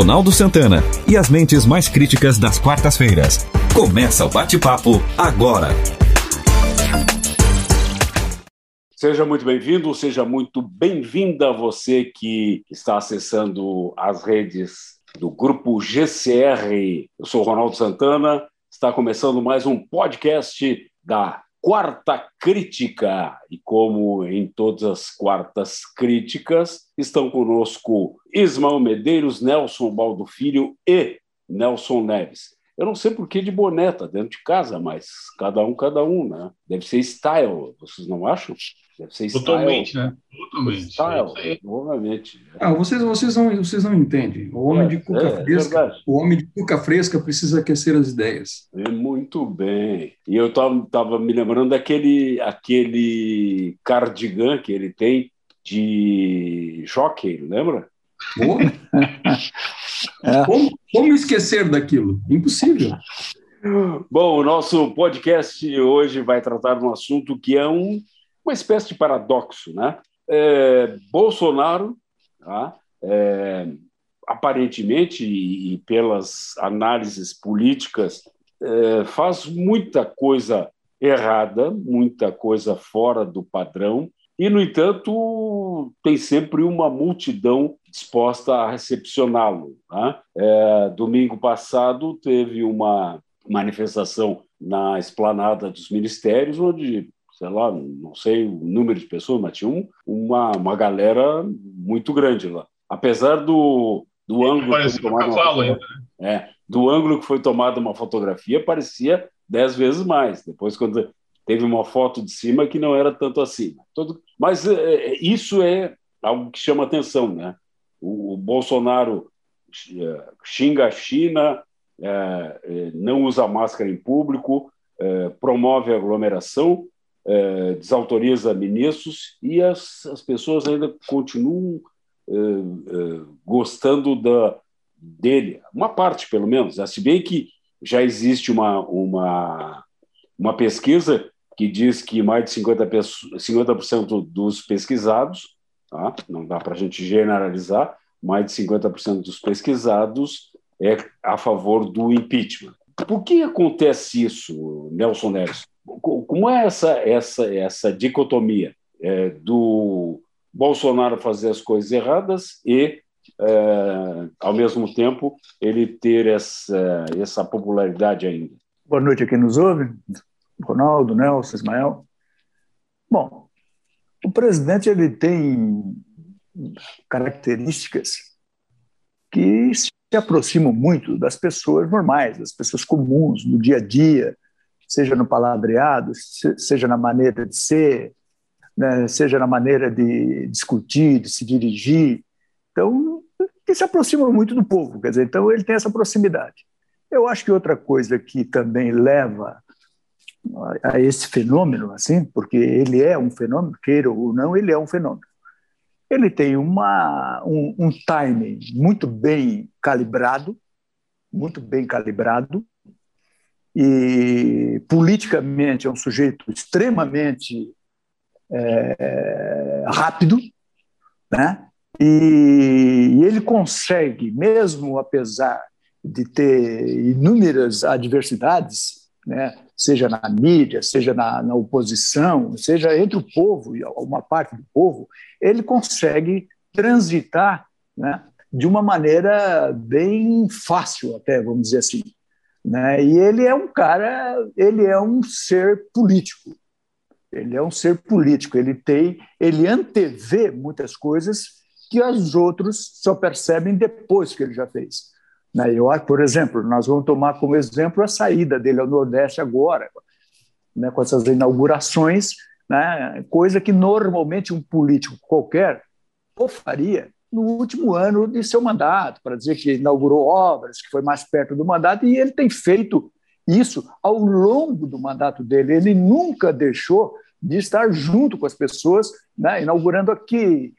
Ronaldo Santana e as mentes mais críticas das quartas-feiras. Começa o bate-papo agora. Seja muito bem-vindo, seja muito bem-vinda você que está acessando as redes do grupo GCR. Eu sou Ronaldo Santana, está começando mais um podcast da Quarta Crítica. E como em todas as quartas críticas, estão conosco Ismael Medeiros, Nelson Baldo Filho e Nelson Neves. Eu não sei por que de boneta dentro de casa, mas cada um, cada um, né? Deve ser style, vocês não acham? Deve ser Totalmente, style. né? Totalmente. Style, novamente. Ah, vocês, vocês, não, vocês não entendem. O homem é, de cuca é, fresca, é o homem de cuca fresca precisa aquecer as ideias. É, muito bem. E eu estava me lembrando daquele aquele cardigan que ele tem de jockey, lembra? é. como, como esquecer daquilo? Impossível. Bom, o nosso podcast hoje vai tratar de um assunto que é um uma espécie de paradoxo. Né? É, Bolsonaro, tá? é, aparentemente, e, e, pelas análises políticas, é, faz muita coisa errada, muita coisa fora do padrão, e, no entanto, tem sempre uma multidão disposta a recepcioná-lo. Tá? É, domingo passado teve uma manifestação na esplanada dos ministérios, onde sei lá, não sei o número de pessoas, mas tinha um, uma, uma galera muito grande lá. Apesar do, do ângulo que foi tomado uma, ainda, né? é, do ângulo que foi tomada uma fotografia, parecia dez vezes mais. Depois, quando teve uma foto de cima que não era tanto assim. Todo, mas é, é isso é algo que chama atenção, né? O, o Bolsonaro é, xinga a China, é, é, não usa máscara em público, é, promove aglomeração desautoriza ministros e as, as pessoas ainda continuam gostando da, dele, uma parte pelo menos. Se bem que já existe uma, uma, uma pesquisa que diz que mais de 50%, 50 dos pesquisados, tá? não dá para a gente generalizar, mais de 50% dos pesquisados é a favor do impeachment. Por que acontece isso, Nelson Neves? Como é essa, essa, essa dicotomia é, do Bolsonaro fazer as coisas erradas e, é, ao mesmo tempo, ele ter essa, essa popularidade ainda? Boa noite a quem nos ouve, Ronaldo, Nelson, Ismael. Bom, o presidente ele tem características que se aproximam muito das pessoas normais, das pessoas comuns, do dia a dia, seja no palavreado, seja na maneira de ser, né, seja na maneira de discutir, de se dirigir. Então, que se aproxima muito do povo, quer dizer, então ele tem essa proximidade. Eu acho que outra coisa que também leva a esse fenômeno, assim, porque ele é um fenômeno, queira ou não, ele é um fenômeno. Ele tem uma, um, um timing muito bem calibrado, muito bem calibrado, e politicamente é um sujeito extremamente é, rápido, né? E, e ele consegue, mesmo apesar de ter inúmeras adversidades, né? Seja na mídia, seja na, na, oposição, seja entre o povo e uma parte do povo, ele consegue transitar né, de uma maneira bem fácil, até, vamos dizer assim. Né? E ele é um cara, ele é um ser político. Ele é um ser político. Ele tem, ele antevê muitas coisas que os outros só percebem depois que ele já fez. Né? Eu acho, por exemplo, nós vamos tomar como exemplo a saída dele ao Nordeste agora, né? com essas inaugurações, né? coisa que normalmente um político qualquer ou faria no último ano de seu mandato, para dizer que inaugurou obras, que foi mais perto do mandato, e ele tem feito isso ao longo do mandato dele. Ele nunca deixou de estar junto com as pessoas, né, inaugurando aqui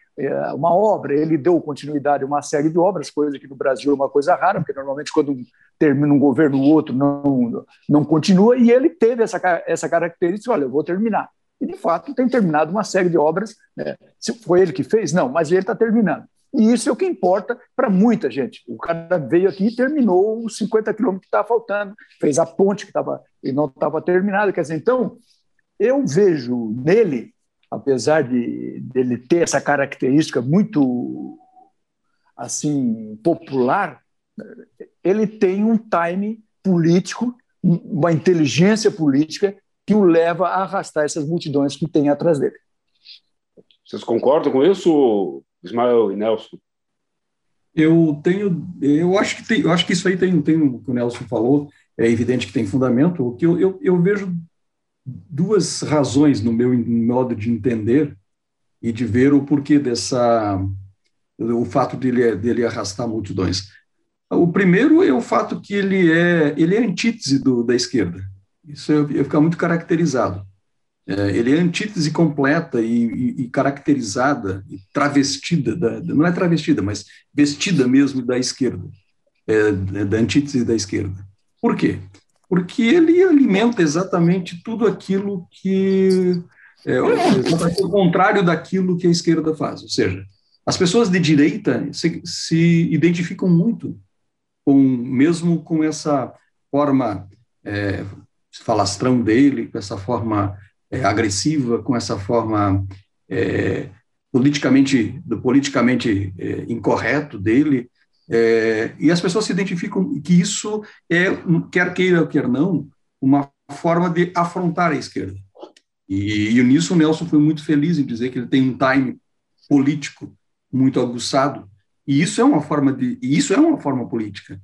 uma obra. Ele deu continuidade a uma série de obras, coisa que no Brasil é uma coisa rara, porque normalmente quando termina um governo, o outro não, não continua, e ele teve essa, essa característica: olha, eu vou terminar. E, de fato, tem terminado uma série de obras. Né? Se foi ele que fez? Não, mas ele está terminando. E isso é o que importa para muita gente. O cara veio aqui e terminou os 50 quilômetros que estava faltando, fez a ponte que tava, e não estava terminada. Quer dizer, então, eu vejo nele, apesar de dele ter essa característica muito assim popular, ele tem um time político, uma inteligência política que o leva a arrastar essas multidões que tem atrás dele. Vocês concordam com isso, Ismael e Nelson? Eu tenho, eu acho que tem, eu acho que isso aí tem, tem o que o Nelson falou, é evidente que tem fundamento. O que eu, eu, eu vejo duas razões no meu modo de entender e de ver o porquê dessa, o fato dele, dele arrastar multidões. O primeiro é o fato que ele é, ele é antítese do, da esquerda. Isso ia ficar muito caracterizado. É, ele é antítese completa e, e, e caracterizada, e travestida, da, não é travestida, mas vestida mesmo da esquerda, é, da antítese da esquerda. Por quê? Porque ele alimenta exatamente tudo aquilo que é, o contrário daquilo que a esquerda faz. Ou seja, as pessoas de direita se, se identificam muito com mesmo com essa forma é, falastrão dele, com essa forma é, agressiva, com essa forma é, politicamente, do politicamente é, incorreto dele, é, e as pessoas se identificam que isso é, quer queira ou quer não, uma forma de afrontar a esquerda. E, e nisso o Nelson foi muito feliz em dizer que ele tem um time político muito aguçado, e isso é uma forma de, isso é uma forma política.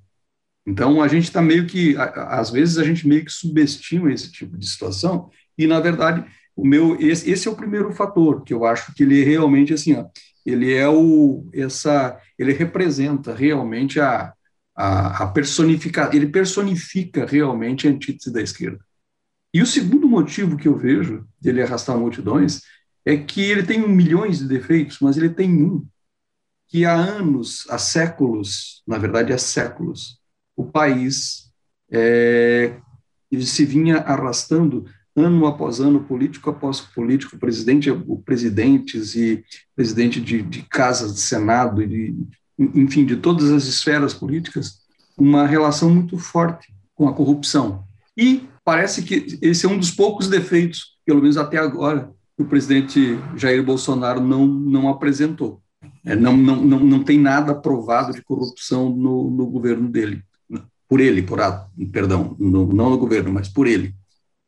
Então a gente está meio que, às vezes a gente meio que subestima esse tipo de situação e na verdade o meu esse, esse é o primeiro fator que eu acho que ele realmente assim, ó, ele é o essa, ele representa realmente a a, a personificar, ele personifica realmente a antítese da esquerda. E o segundo motivo que eu vejo dele arrastar multidões é que ele tem milhões de defeitos, mas ele tem um que há anos, há séculos, na verdade há séculos, o país é, se vinha arrastando ano após ano, político após político, presidente, presidentes e presidente de, de casas de Senado, de, enfim, de todas as esferas políticas, uma relação muito forte com a corrupção. E parece que esse é um dos poucos defeitos, pelo menos até agora, que o presidente Jair Bolsonaro não, não apresentou. É, não, não, não, não tem nada provado de corrupção no, no governo dele por ele, por a, perdão, no, não no governo, mas por ele.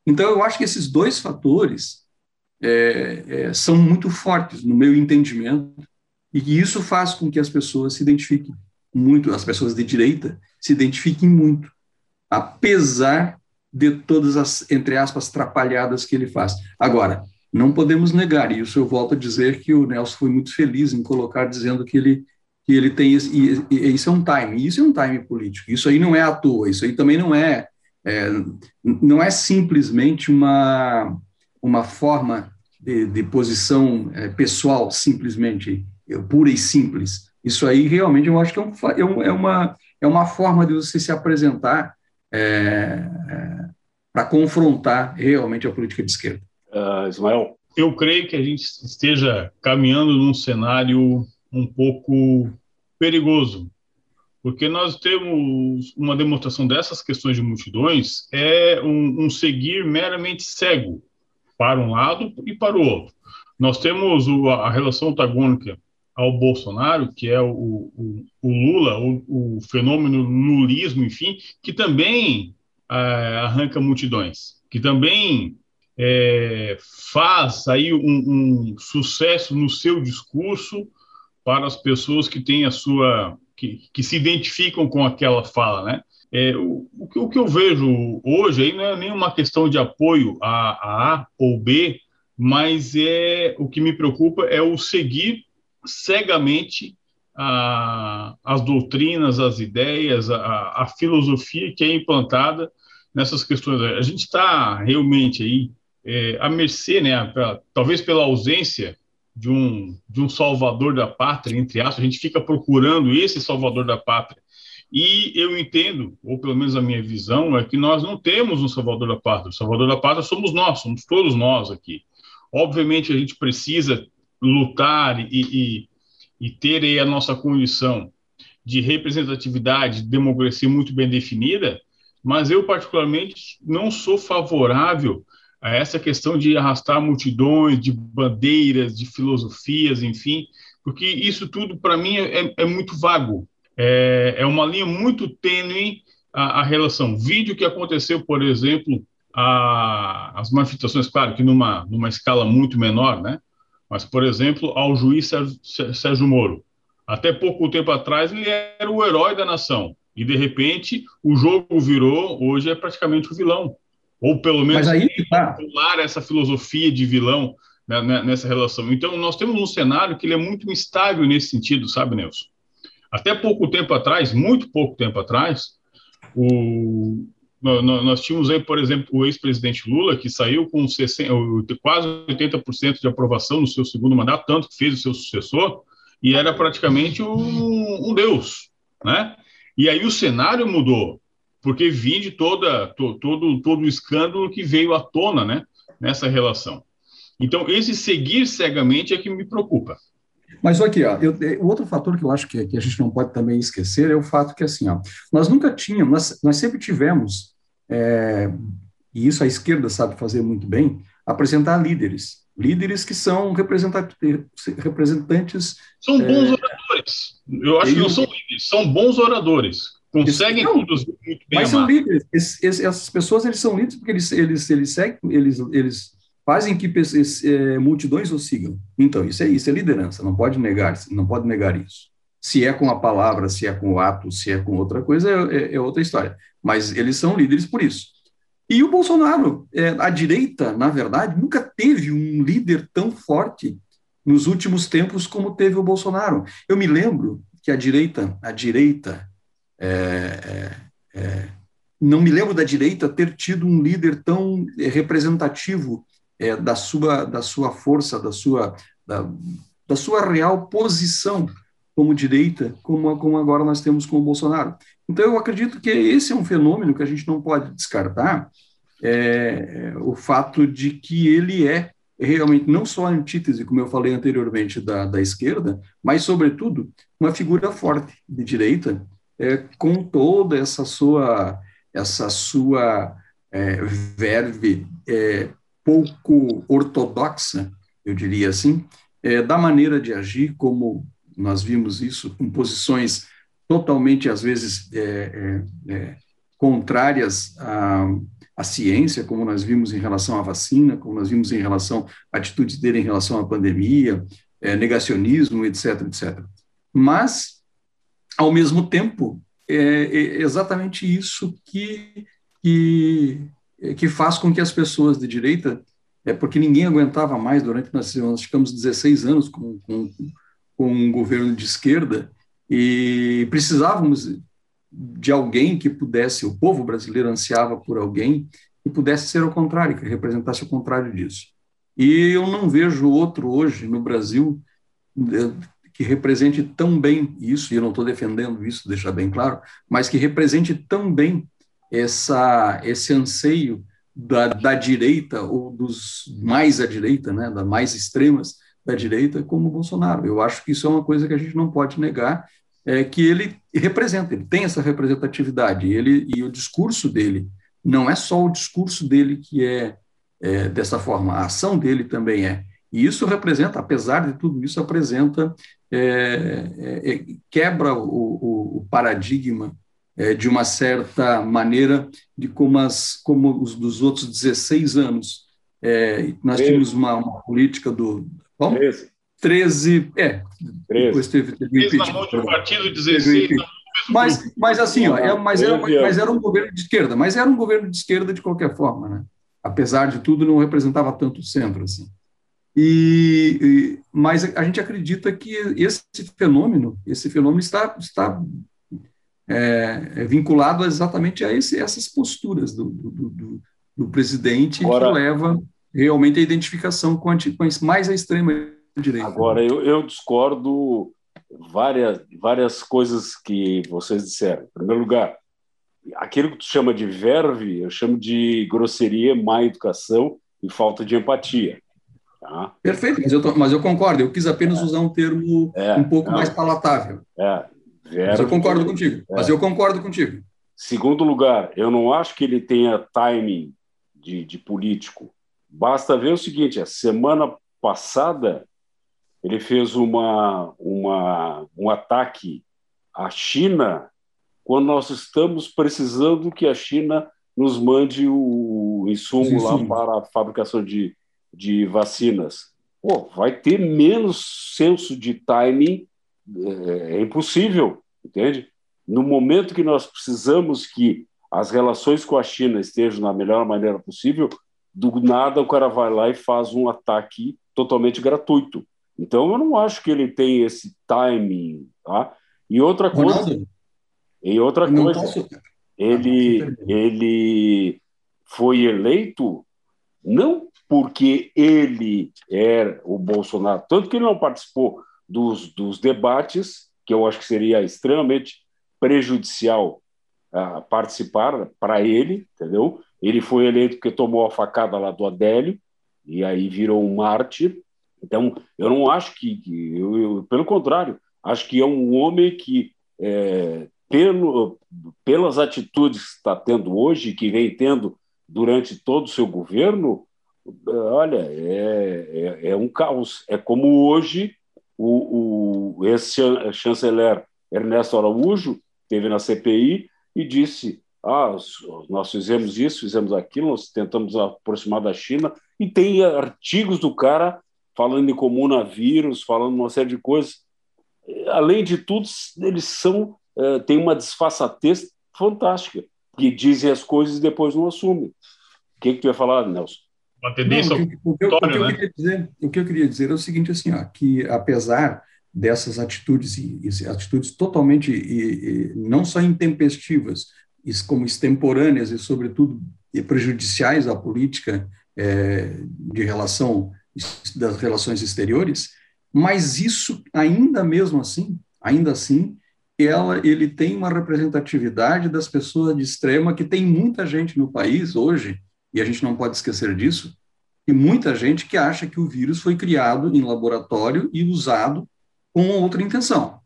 Então, eu acho que esses dois fatores é, é, são muito fortes no meu entendimento e que isso faz com que as pessoas se identifiquem muito, as pessoas de direita se identifiquem muito, apesar de todas as, entre aspas, trapalhadas que ele faz. Agora, não podemos negar, e isso eu volto a dizer que o Nelson foi muito feliz em colocar, dizendo que ele que ele tem esse, e, e, isso é um time, isso é um time político. Isso aí não é à toa, isso aí também não é, é não é simplesmente uma uma forma de, de posição é, pessoal, simplesmente é, pura e simples. Isso aí realmente eu acho que é, um, é, é uma é uma forma de você se apresentar é, é, para confrontar realmente a política de esquerda. Uh, Ismael, eu creio que a gente esteja caminhando num cenário um pouco perigoso, porque nós temos uma demonstração dessas questões de multidões é um, um, seguir meramente cego para um lado e para o outro. Nós temos o, a relação antagônica ao Bolsonaro, que é o, o, o Lula, o, fenômeno lulismo, enfim, que também é, arranca multidões, que também é, faz aí um, um sucesso no seu discurso, para as pessoas que têm a sua que, que se identificam com aquela fala, né? É, o, o, que, eu vejo hoje aí não é nenhuma questão de apoio a, a A ou B, mas é o que me preocupa é o seguir cegamente a, as doutrinas, as ideias, a, a filosofia que é implantada nessas questões. A gente está realmente aí é, à mercê, né, pra, talvez pela ausência de um, de um salvador da pátria, entre aspas, a gente fica procurando esse salvador da pátria. E eu entendo, ou pelo menos a minha visão, é que nós não temos um salvador da pátria. O salvador da pátria somos nós, somos todos nós aqui. Obviamente, a gente precisa lutar e, e, e ter aí a nossa condição de representatividade, de democracia muito bem definida, mas eu, particularmente, não sou favorável a essa questão de arrastar multidões, de bandeiras, de filosofias, enfim, porque isso tudo, para mim, é, é, muito vago. É, é, uma linha muito tênue a, a, relação. Vídeo que aconteceu, por exemplo, a, as manifestações, claro que numa, numa escala muito menor, né? Mas, por exemplo, ao juiz Sérgio Moro. Até pouco tempo atrás, ele era o herói da nação. E, de repente, o jogo virou, hoje é praticamente o vilão. Ou, pelo menos, Mas aí tá. essa filosofia de vilão né, né, nessa relação. Então, nós temos um cenário que ele é muito instável nesse sentido, sabe, Nelson? Até pouco tempo atrás, muito pouco tempo atrás, o, nós tínhamos aí, por exemplo, o ex-presidente Lula, que saiu com 60, quase 80% de aprovação no seu segundo mandato, tanto que fez o seu sucessor, e era praticamente um, um deus, né? E aí o cenário mudou, porque vinha de toda, to, todo, todo o escândalo que veio à tona, né, nessa relação. Então, esse seguir cegamente é que me preocupa. Mas aqui, ó, eu, o outro fator que eu acho que, que, a gente não pode também esquecer é o fato que, assim, ó, nós nunca tínhamos, nós, nós sempre tivemos, é, e isso a esquerda sabe fazer muito bem, apresentar líderes. Líderes que são representantes. São bons é, oradores. Eu acho que não são líderes, são bons oradores. Conseguem não, conduzir muito bem. Mas são líderes. essas pessoas eles são líderes porque eles, eles, eles, seguem, eles, eles fazem que é, multidões o sigam. Então, isso é isso, é liderança, não pode negar, não pode negar isso. Se é com a palavra, se é com o ato, se é com outra coisa, é, é, é outra história. Mas eles são líderes por isso. E o Bolsonaro, é, a direita, na verdade, nunca teve um líder tão forte nos últimos tempos como teve o Bolsonaro. Eu me lembro que a direita, a direita, não me lembro da direita ter tido um líder tão representativo é, da, sua, da sua força, da sua, da, da sua real posição como direita, como, como agora nós temos com o Bolsonaro. Então, eu acredito que esse é um fenômeno que a gente não pode descartar, é, o fato de que ele é realmente não só a antítese, como eu falei anteriormente, da, da esquerda, mas, sobretudo, uma figura forte de direita, é, com toda essa sua, essa sua é, verve é, pouco ortodoxa, eu diria assim, é, da maneira de agir, como nós vimos isso, com posições totalmente, às vezes, é, é, contrárias à, à ciência, como nós vimos em relação à vacina, como nós vimos em relação à atitude dele em relação à pandemia, negacionismo, etc., etc. Mas, ao mesmo tempo, é, é exatamente isso que, que que faz com que as pessoas de direita, é porque ninguém aguentava mais durante nós, nós ficamos 16 anos com, com, com um governo de esquerda e precisávamos de alguém que pudesse, o povo brasileiro ansiava por alguém que pudesse ser o contrário, que representasse o contrário disso. E eu não vejo outro hoje no Brasil é, que represente tão bem isso, e eu não estou defendendo isso, deixar bem claro, mas que represente tão bem essa, esse anseio da, da direita, ou dos mais à direita, né, das mais extremas da direita, como o Bolsonaro. Eu acho que isso é uma coisa que a gente não pode negar, é que ele representa, ele tem essa representatividade, ele, e o discurso dele, não é só o discurso dele que é, é dessa forma, a ação dele também é. E isso representa, apesar de tudo isso, apresenta, é, é, é quebra o, o, o paradigma é, de uma certa maneira de como, as, como os dos outros 16 anos. É, nós 13. tínhamos uma, uma, política do. Bom, 13. 13, é. 13. Depois teve, teve impeachment. Do partido 16, mas, mas assim, ó, é, mas, era, mas era um governo de esquerda, mas era um governo de esquerda de qualquer forma, né? Apesar de tudo, não representava tanto o centro, assim. E, e, mas a gente acredita que esse fenômeno, esse fenômeno está, está é, é vinculado exatamente a esse, essas posturas do, do, do, do presidente agora, que leva realmente a identificação com, a, com mais a extrema direita. Agora, eu, eu discordo várias, várias coisas que vocês disseram. Em primeiro lugar, aquilo que tu chama de verve, eu chamo de grosseria, má educação e falta de empatia. Tá? Perfeito, mas eu, tô, mas eu concordo. Eu quis apenas é. usar um termo é, um pouco não. mais palatável. É, mas eu concordo contigo. É. Mas eu concordo contigo. Segundo lugar, eu não acho que ele tenha timing de, de político. Basta ver o seguinte: a semana passada ele fez uma, uma, um ataque à China quando nós estamos precisando que a China nos mande o insumo lá para a fabricação de, de vacinas. Pô, vai ter menos senso de timing, é, é impossível, entende? No momento que nós precisamos que as relações com a China estejam na melhor maneira possível, do nada o cara vai lá e faz um ataque totalmente gratuito. Então eu não acho que ele tem esse timing, tá? E outra coisa, Ronaldo, e outra coisa, posso... ele ah, ele foi eleito não porque ele era o Bolsonaro, tanto que ele não participou dos, dos debates, que eu acho que seria extremamente prejudicial uh, participar para ele, entendeu? Ele foi eleito porque tomou a facada lá do Adélio e aí virou um mártir. Então, eu não acho que, que eu, eu, pelo contrário, acho que é um homem que, é, pelo, pelas atitudes que está tendo hoje, que vem tendo durante todo o seu governo, olha, é, é, é um caos. É como hoje o, o esse chanceler Ernesto Araújo teve na CPI e disse ah, nós fizemos isso, fizemos aquilo, nós tentamos aproximar da China, e tem artigos do cara falando em comunavírus, falando uma série de coisas. Além de tudo, eles são é, têm uma disfarçatez fantástica, que dizem as coisas e depois não assumem. O que, que tu ia falar, Nelson? Uma tendência não, o, que, o, que, o, que eu né? queria dizer, o que eu queria dizer é o seguinte, assim, ó, que apesar dessas atitudes e, e atitudes totalmente e, e não só intempestivas, como extemporâneas e, sobretudo, prejudiciais à política é, de relação das relações exteriores, mas isso, ainda mesmo assim, ainda assim, ela, ele tem uma representatividade das pessoas de extrema, que tem muita gente no país hoje, e a gente não pode esquecer disso, e muita gente que acha que o vírus foi criado em laboratório e usado com outra intenção.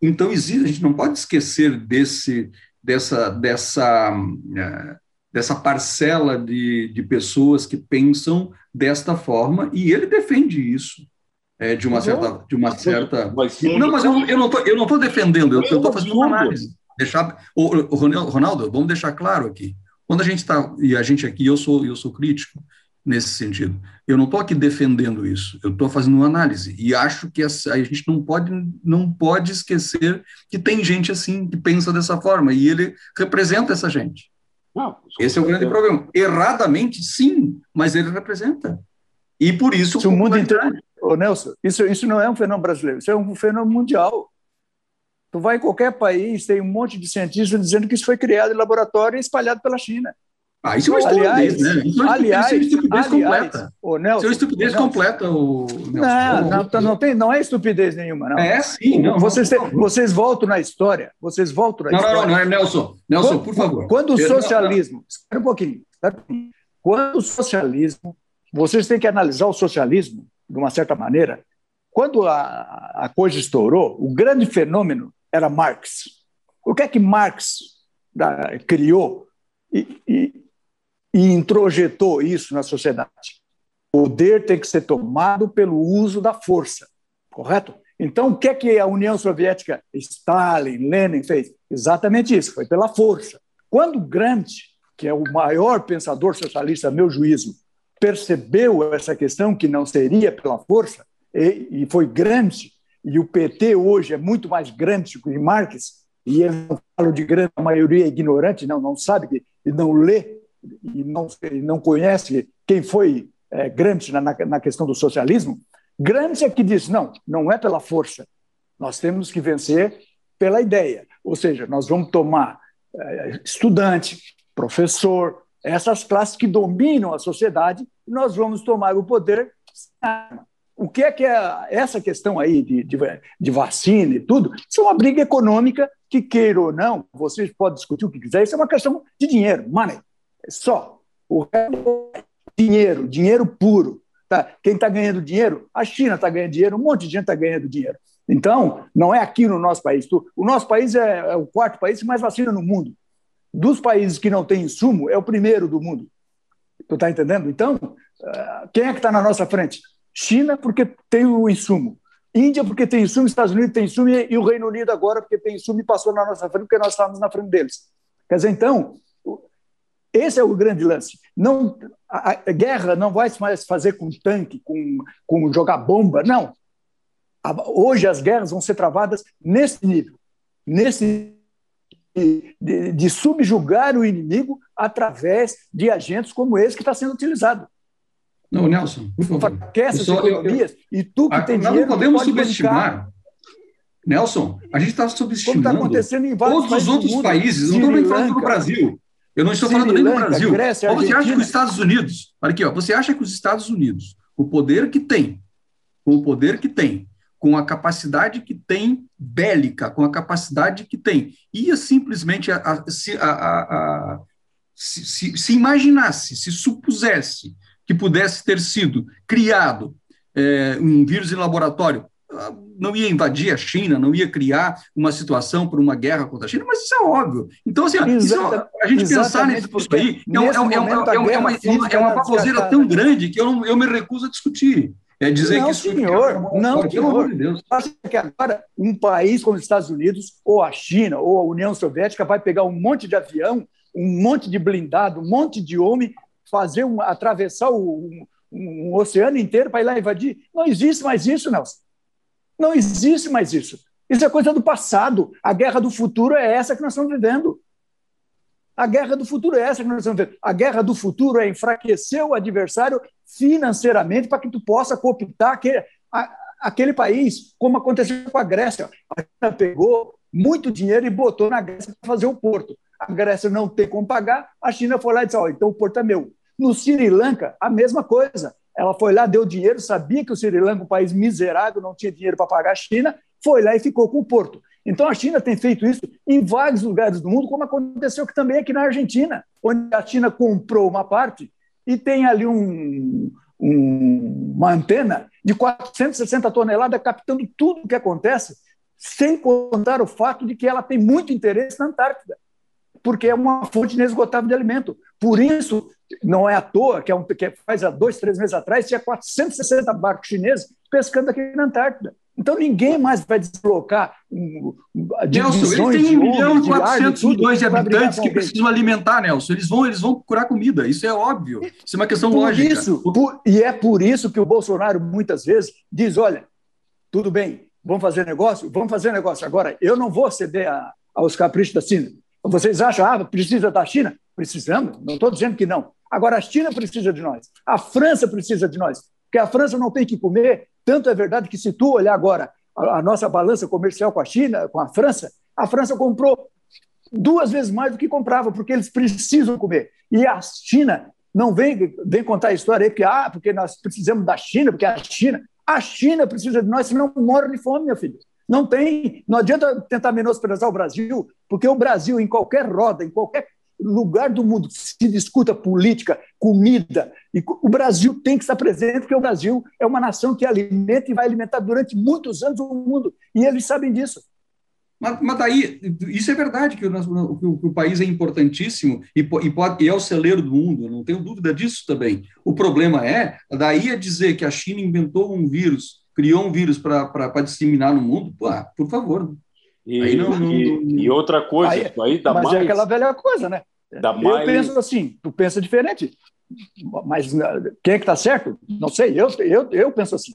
Então, existe, a gente não pode esquecer desse, dessa, dessa, eh, dessa parcela de, de pessoas que pensam desta forma, e ele defende isso. É, de uma certa. De uma certa... não, mas eu, eu não tô, eu não estou defendendo, eu estou fazendo uma análise. Deixar, o, Ronaldo, vamos deixar claro aqui. Quando a gente está, e a gente aqui, eu sou, eu sou crítico, nesse sentido. Eu não estou aqui defendendo isso, eu estou fazendo uma análise e acho que a, a gente não pode, não pode esquecer que tem gente assim que pensa dessa forma e ele representa essa gente. Não, Esse é o grande problema. Erradamente, sim, mas ele representa. E por isso. o mundo inteiro. Ô, Nelson, isso, isso não é um fenômeno brasileiro, isso é um fenômeno mundial. Tu vai em qualquer país, tem um monte de cientistas dizendo que isso foi criado em laboratório e espalhado pela China. Ah, isso é uma estupidez, né? Isso é uma aliás, estupidez completa. Nelson, isso é uma estupidez Nelson. completa, o Não, não, tá, não, tem, não é estupidez nenhuma, não. É sim, não. Vocês, não, não. vocês voltam na história, vocês voltam na não, história. Não, não, não, é Nelson. Nelson, quando, por favor. Quando o socialismo... Espera um pouquinho. Quando o socialismo... Vocês têm que analisar o socialismo, de uma certa maneira. Quando a, a coisa estourou, o grande fenômeno era Marx. O que é que Marx da, criou? E, e, e introjetou isso na sociedade. Poder tem que ser tomado pelo uso da força, correto? Então, o que é que a União Soviética, Stalin, Lenin fez? Exatamente isso, foi pela força. Quando Gramsci, que é o maior pensador socialista, a meu juízo, percebeu essa questão que não seria pela força, e, e foi Gramsci, e o PT hoje é muito mais Gramsci que Marx, e eu não falo de grande a maioria é ignorante, não, não sabe e não lê e não, não conhece quem foi é, Gramsci na, na questão do socialismo, Gramsci é que diz, não, não é pela força, nós temos que vencer pela ideia. Ou seja, nós vamos tomar é, estudante, professor, essas classes que dominam a sociedade, nós vamos tomar o poder o que é que é essa questão aí de, de, de, vacina e tudo? Isso é uma briga econômica que, queira ou não, vocês podem discutir o que quiser, isso é uma questão de dinheiro, money. Só. O dinheiro, dinheiro puro. Tá, quem está ganhando dinheiro? A China está ganhando dinheiro, um monte de gente está ganhando dinheiro. Então, não é aqui no nosso país. O nosso país é, é o quarto país que mais vacina no mundo. Dos países que não têm insumo, é o primeiro do mundo. Tu está entendendo? Então, eh, quem é que está na nossa frente? China, porque tem o insumo. Índia, porque tem insumo. Estados Unidos tem insumo. E o Reino Unido agora, porque tem insumo e passou na nossa frente, porque nós estávamos na frente deles. Quer dizer, então, esse é o grande lance. Não, a, a guerra não vai mais fazer com tanque, com, com jogar bomba. Não. A, hoje as guerras vão ser travadas nesse nível, nesse de, de, subjugar o inimigo através de agentes como esse que está sendo utilizado. Não, Nelson, por favor. Aquece as economias eu, eu, e tu que tem dinheiro... Não podemos subestimar. Nelson, a gente está subestimando tá acontecendo em vários todos os outros mundo, países. Não estou nem falando do Brasil. Eu não estou Sri falando nem do Brasil. Grécia, você acha que os Estados Unidos... Olha aqui, ó, você acha que os Estados Unidos, o poder que tem, com o poder que tem, com a capacidade que tem bélica, com a capacidade que tem, ia simplesmente a, a, se, a, se, se, se, imaginasse, se supusesse que pudesse ter sido criado é, um vírus em laboratório, não ia invadir a China, não ia criar uma situação para uma guerra contra a China, mas isso é óbvio. Então, assim, isso, a gente pensar nisso aí é, é, uma, é uma baboseira tão grande que eu, não, eu me recuso a discutir. É dizer não, que isso senhor, não, amor de Deus. Acha que agora um país como os Estados Unidos, ou a China, ou a União Soviética vai pegar um monte de avião, um monte de blindado, um monte de homem, fazer um, atravessar o, um, um oceano inteiro para ir lá invadir? Não existe mais isso, Nelson. Não existe mais isso. Isso é coisa do passado. A guerra do futuro é essa que nós estamos vivendo. A guerra do futuro é essa que nós estamos vendo. A guerra do futuro é enfraquecer o adversário financeiramente para que tu possa cooptar aquele, a, aquele país, como aconteceu com a Grécia. A China pegou muito dinheiro e botou na Grécia para fazer o porto. A Grécia não tem como pagar, a China foi lá e disse: oh, então o porto é meu. No Sri Lanka, a mesma coisa. Ela foi lá, deu dinheiro, sabia que o Sri Lanka, um país miserável, não tinha dinheiro para pagar a China, foi lá e ficou com o porto. Então, a China tem feito isso em vários lugares do mundo, como aconteceu aqui também aqui na Argentina, onde a China comprou uma parte e tem ali um, um, uma antena de 460 toneladas captando tudo o que acontece, sem contar o fato de que ela tem muito interesse na Antártida, porque é uma fonte inesgotável de alimento. Por isso, não é à toa que, é um, que faz há dois, três meses atrás, tinha 460 barcos chineses pescando aqui na Antártida. Então ninguém mais vai deslocar um, Nelson, eles têm 1 milhão e 400 milhões de habitantes que precisam alimentar, Nelson. Eles vão, eles vão procurar comida, isso é óbvio. Isso é uma questão por lógica. Isso, por, e é por isso que o Bolsonaro muitas vezes diz: olha, tudo bem, vamos fazer negócio? Vamos fazer negócio. Agora, eu não vou ceder a, aos caprichos da China. Vocês acham, ah, precisa da China? Precisamos, não estou dizendo que não. Agora, a China precisa de nós, a França precisa de nós, porque a França não tem que comer tanto é verdade que, se tu olhar agora a, a nossa balança comercial com a China, com a França, a França comprou duas vezes mais do que comprava, porque eles precisam comer. E a China não vem, vem contar a história aí que, ah, porque nós precisamos da China, porque a China. A China precisa de nós, senão morre de fome, meu filho. Não tem. Não adianta tentar menosprezar o Brasil, porque o Brasil, em qualquer roda, em qualquer lugar do mundo que se discuta política, comida, e o Brasil tem que estar presente, porque o Brasil é uma nação que alimenta e vai alimentar durante muitos anos o mundo, e eles sabem disso. Mas, mas daí, isso é verdade, que o, o, o país é importantíssimo e, e, pode, e, é o celeiro do mundo, não tenho dúvida disso também. O problema é, daí a dizer que a China inventou um vírus, criou um vírus para disseminar no mundo, pô, ah, por favor. E, não, não, e, outra coisa, aí, aí dá mas é mais... é aquela velha coisa, né? Mais... Eu penso assim, tu pensa diferente. Mas né, quem é que está certo? Não sei, eu, eu, eu penso assim.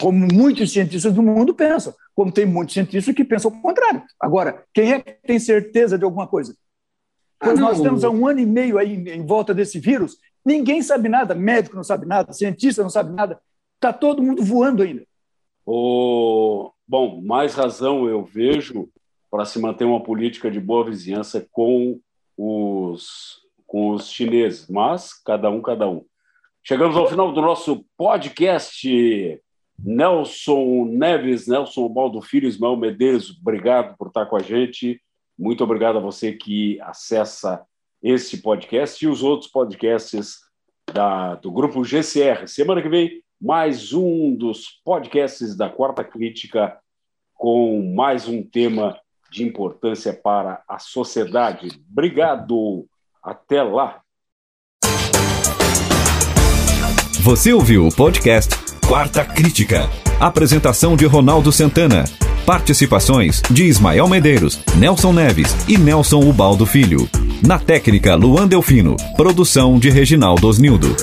Como muitos cientistas do mundo pensam, como tem muitos cientistas que pensam o contrário. Agora, quem é que tem certeza de alguma coisa? Pois ah, nós temos há um ano e meio aí em volta desse vírus, ninguém sabe nada, médico não sabe nada, cientista não sabe nada, está todo mundo voando ainda. O... Bom, mais razão eu vejo para se manter uma política de boa vizinhança com os, com os chineses, mas cada um, cada um. Chegamos ao final do nosso podcast. Nelson Neves, Nelson Baldo Filho, Ismael Medeiros, obrigado por estar com a gente. Muito obrigado a você que acessa esse podcast e os outros podcasts da, do grupo GCR. Semana que vem, mais um dos podcasts da Quarta Crítica, com mais um tema de importância para a sociedade. Obrigado. Até lá. Você ouviu o podcast Quarta Crítica. Apresentação de Ronaldo Santana. Participações de Ismael Medeiros, Nelson Neves e Nelson Ubaldo Filho. Na técnica, Luan Delfino. Produção de Reginaldo Osnildo.